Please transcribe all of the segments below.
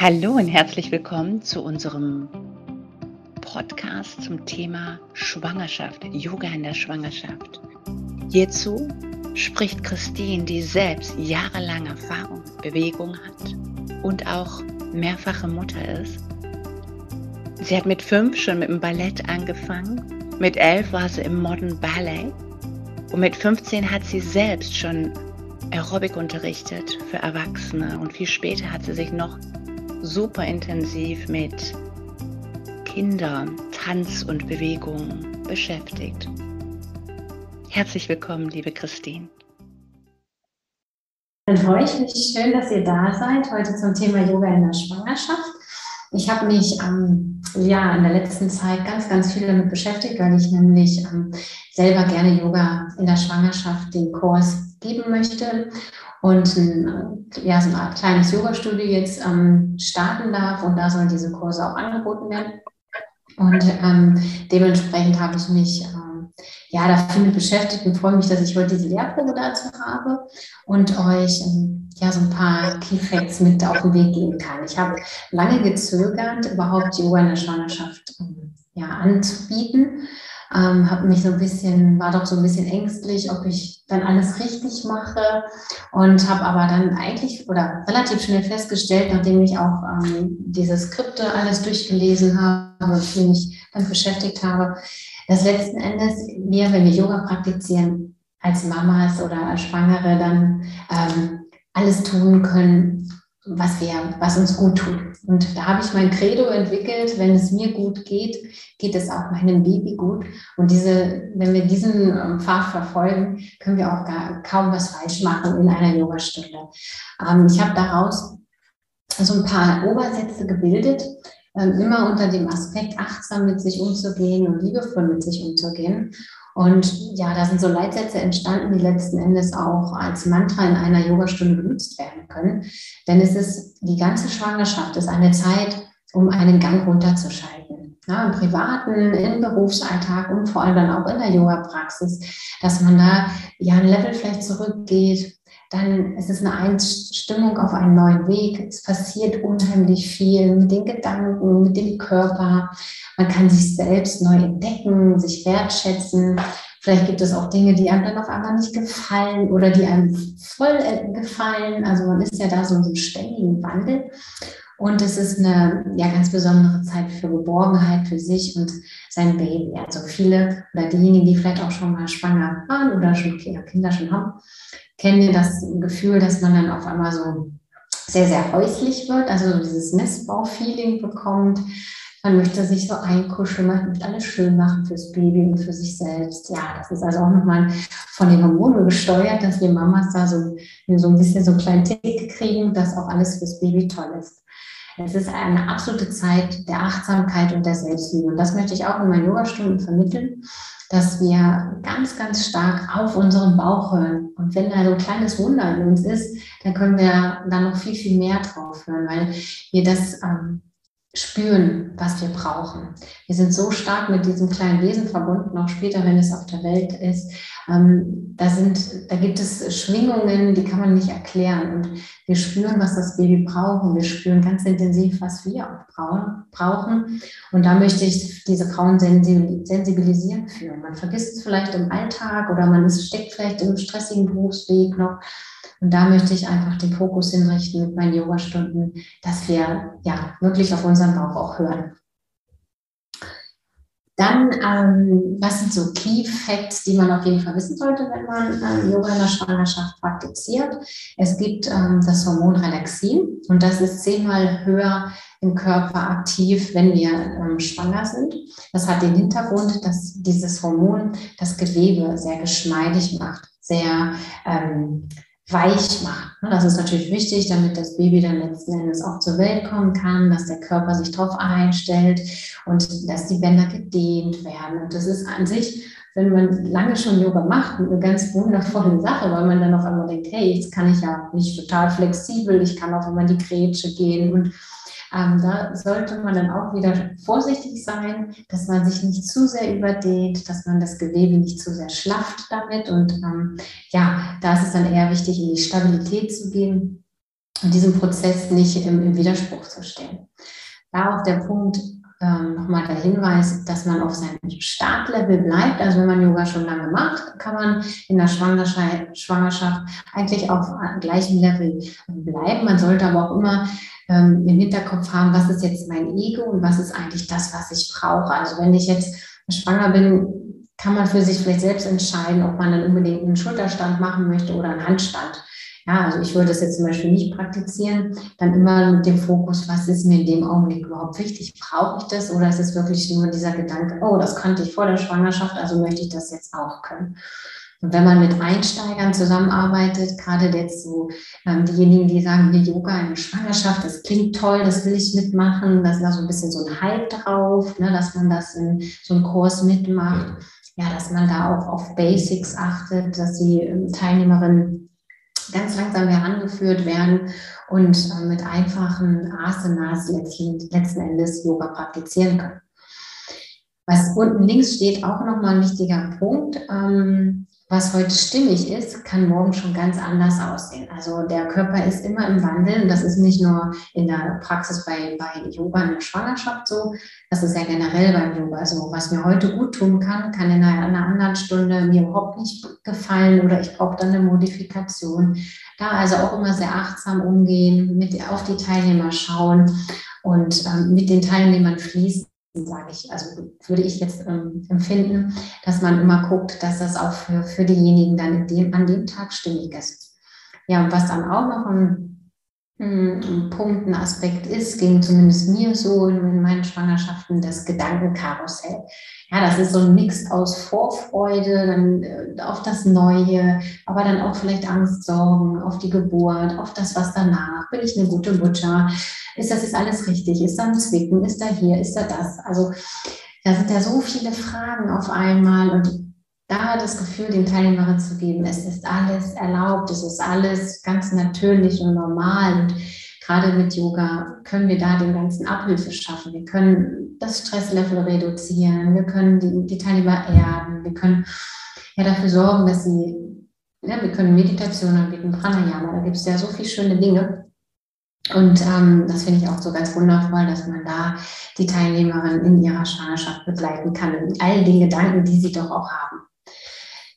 Hallo und herzlich willkommen zu unserem Podcast zum Thema Schwangerschaft, Yoga in der Schwangerschaft. Hierzu spricht Christine, die selbst jahrelang Erfahrung Bewegung hat und auch mehrfache Mutter ist. Sie hat mit fünf schon mit dem Ballett angefangen, mit elf war sie im Modern Ballet und mit 15 hat sie selbst schon Aerobic unterrichtet für Erwachsene und viel später hat sie sich noch super intensiv mit Kindern, Tanz und Bewegung beschäftigt. Herzlich willkommen, liebe Christine. Dann freue ich mich schön, dass ihr da seid, heute zum Thema Yoga in der Schwangerschaft. Ich habe mich ähm, ja, in der letzten Zeit ganz, ganz viel damit beschäftigt, weil ich nämlich ähm, selber gerne Yoga in der Schwangerschaft den Kurs geben möchte und ein, ja, so ein kleines Yoga-Studio jetzt ähm, starten darf und da sollen diese Kurse auch angeboten werden. Und ähm, dementsprechend habe ich mich ähm, ja dafür beschäftigt und freue mich, dass ich heute diese Lehrprobe dazu habe und euch ähm, ja so ein paar Key Facts mit auf den Weg geben kann. Ich habe lange gezögert, überhaupt Yoga in der Schwangerschaft ähm, ja, anzubieten ähm, habe mich so ein bisschen, war doch so ein bisschen ängstlich, ob ich dann alles richtig mache und habe aber dann eigentlich oder relativ schnell festgestellt, nachdem ich auch ähm, diese Skripte alles durchgelesen habe, und mich dann beschäftigt habe, dass letzten Endes wir, wenn wir Yoga praktizieren, als Mamas oder als Schwangere dann ähm, alles tun können, was, wir, was uns gut tut. Und da habe ich mein Credo entwickelt, wenn es mir gut geht, geht es auch meinem Baby gut. Und diese, wenn wir diesen ähm, Pfad verfolgen, können wir auch gar, kaum was falsch machen in einer Yogastunde. Ähm, ich habe daraus so ein paar Obersätze gebildet, ähm, immer unter dem Aspekt, achtsam mit sich umzugehen und liebevoll mit sich umzugehen. Und ja, da sind so Leitsätze entstanden, die letzten Endes auch als Mantra in einer Yogastunde benutzt werden können. Denn es ist, die ganze Schwangerschaft ist eine Zeit, um einen Gang runterzuschalten. Ja, Im privaten, im Berufsalltag und vor allem dann auch in der Yoga-Praxis, dass man da ja ein Level vielleicht zurückgeht, dann ist es eine Einstimmung auf einen neuen Weg. Es passiert unheimlich viel mit den Gedanken, mit dem Körper. Man kann sich selbst neu entdecken, sich wertschätzen. Vielleicht gibt es auch Dinge, die einem dann auf einmal nicht gefallen oder die einem voll gefallen. Also man ist ja da so in so einem ständigen Wandel. Und es ist eine ja, ganz besondere Zeit für Geborgenheit für sich und sein Baby. Also viele oder diejenigen, die vielleicht auch schon mal schwanger waren oder schon Kinder schon haben, kennen das Gefühl, dass man dann auf einmal so sehr, sehr häuslich wird, also dieses Nestbau-Feeling bekommt. Man möchte sich so einkuscheln, man möchte alles schön machen fürs Baby und für sich selbst. Ja, das ist also auch nochmal von den Hormonen gesteuert, dass wir Mamas da so, so ein bisschen so einen kleinen Tick kriegen, dass auch alles fürs Baby toll ist. Es ist eine absolute Zeit der Achtsamkeit und der Selbstliebe. Und das möchte ich auch in meinen Yogastunden vermitteln dass wir ganz, ganz stark auf unseren Bauch hören. Und wenn da so ein kleines Wunder in uns ist, dann können wir da noch viel, viel mehr drauf hören, weil wir das ähm, spüren, was wir brauchen. Wir sind so stark mit diesem kleinen Wesen verbunden, auch später, wenn es auf der Welt ist. Ähm, da, sind, da gibt es Schwingungen, die kann man nicht erklären. Und wir spüren, was das Baby braucht. Und wir spüren ganz intensiv, was wir auch brauchen. Und da möchte ich diese Frauen sensibilisieren führen. Man vergisst es vielleicht im Alltag oder man steckt vielleicht im stressigen Berufsweg noch. Und da möchte ich einfach den Fokus hinrichten mit meinen Yoga-Stunden, dass wir ja wirklich auf unseren Bauch auch hören. Dann, ähm, was sind so Key Facts, die man auf jeden Fall wissen sollte, wenn man ähm, Yoga in der Schwangerschaft praktiziert? Es gibt ähm, das Hormon Relaxin und das ist zehnmal höher im Körper aktiv, wenn wir ähm, schwanger sind. Das hat den Hintergrund, dass dieses Hormon das Gewebe sehr geschmeidig macht, sehr ähm, weich macht. Ne, das ist natürlich wichtig, damit das Baby dann letzten Endes auch zur Welt kommen kann, dass der Körper sich darauf einstellt und dass die Bänder gedehnt werden. Und das ist an sich, wenn man lange schon Yoga macht, eine ganz wundervolle Sache, weil man dann auf einmal denkt, hey, jetzt kann ich ja nicht total flexibel, ich kann immer in die Grätsche gehen und ähm, da sollte man dann auch wieder vorsichtig sein, dass man sich nicht zu sehr überdehnt, dass man das Gewebe nicht zu sehr schlafft damit. Und ähm, ja, da ist es dann eher wichtig, in die Stabilität zu gehen und diesem Prozess nicht im, im Widerspruch zu stehen. Da auch der Punkt, ähm, nochmal der Hinweis, dass man auf seinem Startlevel bleibt. Also wenn man Yoga schon lange macht, kann man in der Schwangerschaft, eigentlich auf gleichem Level bleiben. Man sollte aber auch immer ähm, im Hinterkopf haben, was ist jetzt mein Ego und was ist eigentlich das, was ich brauche. Also wenn ich jetzt schwanger bin, kann man für sich vielleicht selbst entscheiden, ob man dann unbedingt einen Schulterstand machen möchte oder einen Handstand. Ja, also ich würde das jetzt zum Beispiel nicht praktizieren, dann immer mit dem Fokus, was ist mir in dem Augenblick überhaupt wichtig? Brauche ich das oder ist es wirklich nur dieser Gedanke, oh, das kannte ich vor der Schwangerschaft, also möchte ich das jetzt auch können? Und wenn man mit Einsteigern zusammenarbeitet, gerade jetzt so ähm, diejenigen, die sagen, hier Yoga in der Schwangerschaft, das klingt toll, das will ich mitmachen, da ist da so ein bisschen so ein Hype drauf, ne, dass man das in so einem Kurs mitmacht, ja, dass man da auch auf Basics achtet, dass die ähm, Teilnehmerinnen ganz langsam herangeführt werden und äh, mit einfachen Asanas letzten Endes Yoga praktizieren können. Was unten links steht, auch nochmal ein wichtiger Punkt. Ähm, was heute stimmig ist, kann morgen schon ganz anders aussehen. Also der Körper ist immer im Wandel und das ist nicht nur in der Praxis bei, bei Yoga in der Schwangerschaft so, das ist ja generell beim Yoga so. Was mir heute gut tun kann, kann in einer anderen Stunde mir überhaupt nicht gefallen oder ich brauche dann eine Modifikation. Da also auch immer sehr achtsam umgehen, mit auf die Teilnehmer schauen und ähm, mit den Teilnehmern fließen sage ich, also würde ich jetzt ähm, empfinden, dass man immer guckt, dass das auch für, für diejenigen dann dem, an dem Tag stimmig ist. Ja, und was dann auch noch ein, ein Punkt, ein Aspekt ist, ging zumindest mir so in meinen Schwangerschaften, das Gedankenkarussell. Ja, das ist so ein Mix aus Vorfreude dann äh, auf das Neue, aber dann auch vielleicht Angst, Sorgen auf die Geburt, auf das, was danach. Bin ich eine gute Mutter? Ist das jetzt alles richtig? Ist da ein Zwicken? Ist da hier? Ist da das? Also da sind ja so viele Fragen auf einmal und da das Gefühl den Teilnehmerinnen zu geben, es ist alles erlaubt, es ist alles ganz natürlich und normal. Und gerade mit Yoga können wir da den ganzen Abhilfe schaffen. Wir können das Stresslevel reduzieren, wir können die, die Teilnehmer erden, wir können ja dafür sorgen, dass sie, ja, wir können Meditation anbieten, Pranayama, da gibt es ja so viele schöne Dinge. Und ähm, das finde ich auch so ganz wundervoll, dass man da die Teilnehmerin in ihrer Schwangerschaft begleiten kann, in all den Gedanken, die sie doch auch haben.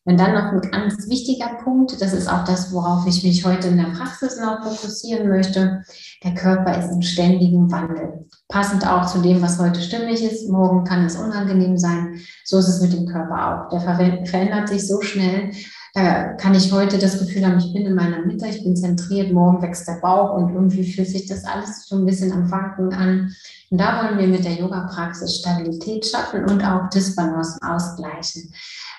Und dann noch ein ganz wichtiger Punkt, das ist auch das, worauf ich mich heute in der Praxis noch fokussieren möchte. Der Körper ist in ständigem Wandel. Passend auch zu dem, was heute stimmig ist. Morgen kann es unangenehm sein. So ist es mit dem Körper auch. Der verändert sich so schnell, da kann ich heute das Gefühl haben, ich bin in meiner Mitte, ich bin zentriert, morgen wächst der Bauch und irgendwie fühlt sich das alles so ein bisschen am Wanken an. Und da wollen wir mit der Yoga-Praxis Stabilität schaffen und auch Disbalancen ausgleichen.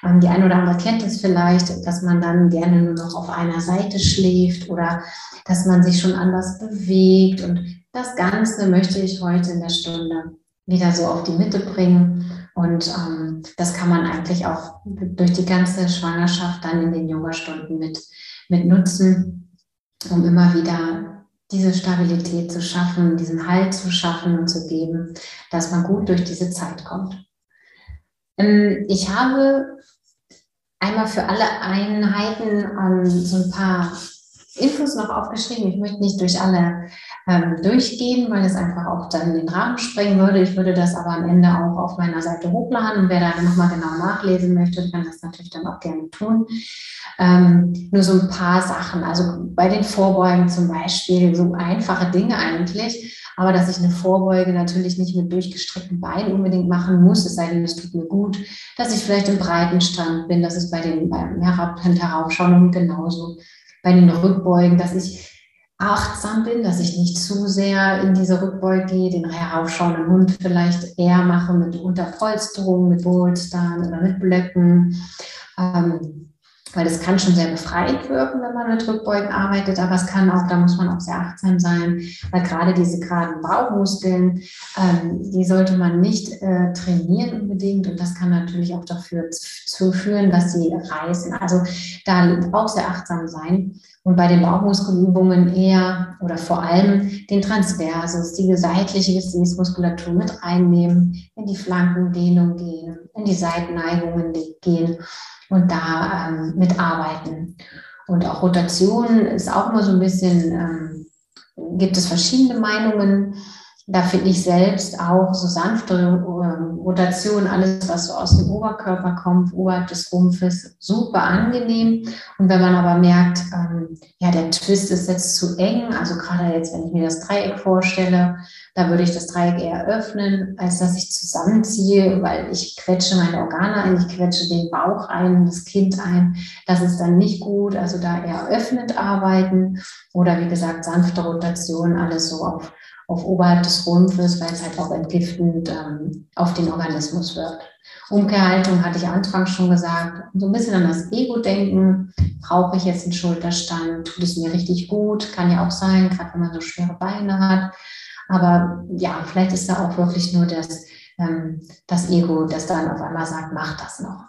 Ähm, die eine oder andere kennt es vielleicht, dass man dann gerne nur noch auf einer Seite schläft oder dass man sich schon anders bewegt. Und das Ganze möchte ich heute in der Stunde wieder so auf die Mitte bringen und ähm, das kann man eigentlich auch durch die ganze Schwangerschaft dann in den Yoga-Stunden mit, mit nutzen, um immer wieder diese Stabilität zu schaffen, diesen Halt zu schaffen und zu geben, dass man gut durch diese Zeit kommt. Ähm, ich habe einmal für alle Einheiten ähm, so ein paar Infos noch aufgeschrieben. Ich möchte nicht durch alle ähm, durchgehen, weil es einfach auch dann den Rahmen sprengen würde. Ich würde das aber am Ende auch auf meiner Seite hochladen und wer da nochmal genau nachlesen möchte, kann das natürlich dann auch gerne tun. Ähm, nur so ein paar Sachen, also bei den Vorbeugen zum Beispiel, so einfache Dinge eigentlich, aber dass ich eine Vorbeuge natürlich nicht mit durchgestreckten Beinen unbedingt machen muss, es sei denn, es tut mir gut, dass ich vielleicht im breiten Stand bin, das ist bei den beim Herab und Heraufschauen genauso. Bei den Rückbeugen, dass ich achtsam bin, dass ich nicht zu sehr in diese Rückbeuge gehe, den heraufschauenden Hund vielleicht eher mache mit Unterpolsterung, mit Bolstern oder mit Blöcken. Ähm, weil das kann schon sehr befreiend wirken, wenn man mit Rückbeugen arbeitet, aber es kann auch, da muss man auch sehr achtsam sein, weil gerade diese geraden Bauchmuskeln, ähm, die sollte man nicht äh, trainieren unbedingt und das kann natürlich auch dafür zu führen, dass sie reißen. Also da auch sehr achtsam sein und bei den Bauchmuskelübungen eher oder vor allem den Transversus, die seitliche Gesäßmuskulatur mit reinnehmen, in die Flankendehnung gehen, in die Seitenneigungen gehen und da ähm, mitarbeiten. Und auch Rotation ist auch immer so ein bisschen ähm, gibt es verschiedene Meinungen. Da finde ich selbst auch so sanfte ähm, Rotation, alles, was so aus dem Oberkörper kommt, oberhalb des Rumpfes, super angenehm. Und wenn man aber merkt, ähm, ja, der Twist ist jetzt zu eng, also gerade jetzt, wenn ich mir das Dreieck vorstelle, da würde ich das Dreieck eher öffnen, als dass ich zusammenziehe, weil ich quetsche meine Organe ein, ich quetsche den Bauch ein, das Kind ein. Das ist dann nicht gut. Also da eher öffnend arbeiten oder wie gesagt, sanfte Rotation, alles so auf auf oberhalb des Rumpfes, weil es halt auch entgiftend ähm, auf den Organismus wirkt. Umkehrhaltung hatte ich anfangs schon gesagt, so ein bisschen an das Ego denken. Brauche ich jetzt einen Schulterstand? Tut es mir richtig gut? Kann ja auch sein, gerade wenn man so schwere Beine hat. Aber ja, vielleicht ist da auch wirklich nur das, ähm, das Ego, das dann auf einmal sagt, mach das noch.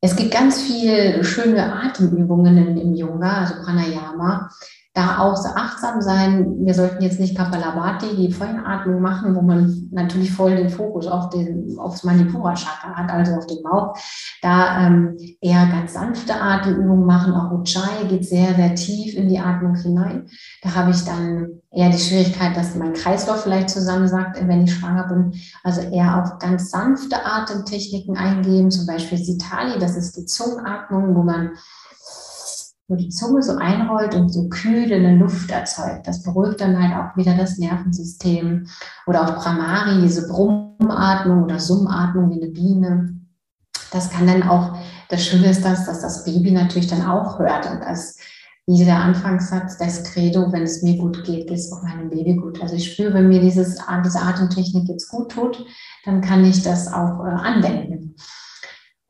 Es gibt ganz viele schöne Atemübungen im Yoga, also Pranayama, da auch so achtsam sein. Wir sollten jetzt nicht Kapalabhati, die Feueratmung machen, wo man natürlich voll den Fokus auf den, aufs Manipura-Chakra hat, also auf den Bauch. Da ähm, eher ganz sanfte Atemübungen machen. Auch Ujjayi geht sehr, sehr tief in die Atmung hinein. Da habe ich dann eher die Schwierigkeit, dass mein Kreislauf vielleicht zusammensagt, wenn ich schwanger bin. Also eher auf ganz sanfte Atemtechniken eingehen, zum Beispiel Sitali, das ist die Zungenatmung, wo man wo die Zunge so einrollt und so kühlende Luft erzeugt. Das beruhigt dann halt auch wieder das Nervensystem. Oder auch Pramari, diese Brummatmung oder Summatmung wie eine Biene. Das kann dann auch, das Schöne ist das, dass das Baby natürlich dann auch hört. Und als wie der Anfangssatz, das Credo, wenn es mir gut geht, geht es auch meinem Baby gut. Also ich spüre, wenn mir dieses, diese Atemtechnik jetzt gut tut, dann kann ich das auch äh, anwenden.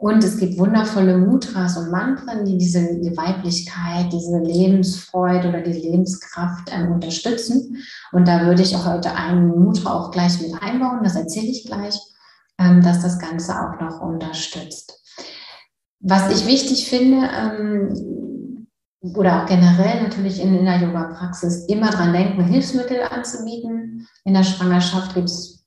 Und es gibt wundervolle Mudras und Mantren, die diese die Weiblichkeit, diese Lebensfreude oder die Lebenskraft ähm, unterstützen. Und da würde ich auch heute einen Mudra auch gleich mit einbauen, das erzähle ich gleich, ähm, dass das Ganze auch noch unterstützt. Was ich wichtig finde, ähm, oder auch generell natürlich in, in der Yoga-Praxis, immer dran denken, Hilfsmittel anzubieten. In der Schwangerschaft gibt es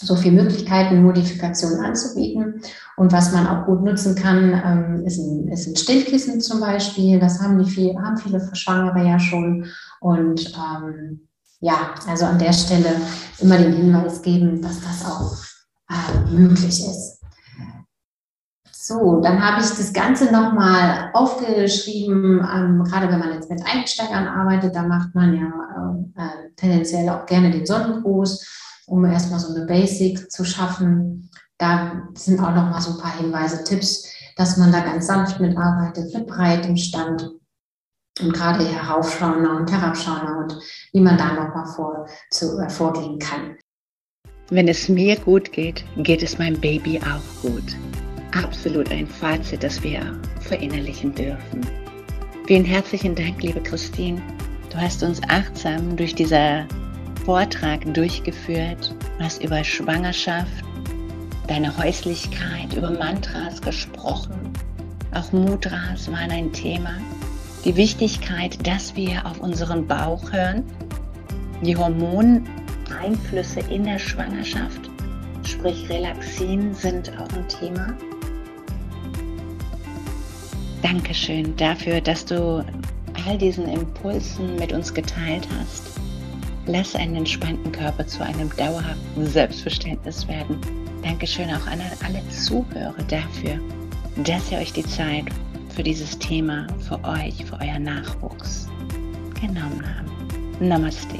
so viele Möglichkeiten, Modifikationen anzubieten. Und was man auch gut nutzen kann, ähm, ist, ein, ist ein Stillkissen zum Beispiel. Das haben, die viel, haben viele Schwangere ja schon. Und ähm, ja, also an der Stelle immer den Hinweis geben, dass das auch äh, möglich ist. So, dann habe ich das Ganze nochmal aufgeschrieben. Ähm, gerade wenn man jetzt mit Einsteigern arbeitet, da macht man ja äh, tendenziell auch gerne den Sonnengruß um erstmal so eine Basic zu schaffen. Da sind auch noch mal so ein paar Hinweise, Tipps, dass man da ganz sanft mitarbeitet, mit breitem Stand und gerade heraufschauender und herabschauender und wie man da noch mal vor, zu, äh, vorgehen kann. Wenn es mir gut geht, geht es meinem Baby auch gut. Absolut ein Fazit, das wir verinnerlichen dürfen. Vielen herzlichen Dank, liebe Christine. Du hast uns achtsam durch diese Vortrag durchgeführt. Du hast über Schwangerschaft, deine Häuslichkeit, über Mantras gesprochen. Auch Mudras waren ein Thema. Die Wichtigkeit, dass wir auf unseren Bauch hören. Die Hormoneinflüsse in der Schwangerschaft, sprich Relaxin, sind auch ein Thema. Dankeschön dafür, dass du all diesen Impulsen mit uns geteilt hast. Lass einen entspannten Körper zu einem dauerhaften Selbstverständnis werden. Dankeschön auch an alle Zuhörer dafür, dass ihr euch die Zeit für dieses Thema, für euch, für euer Nachwuchs genommen habt. Namaste.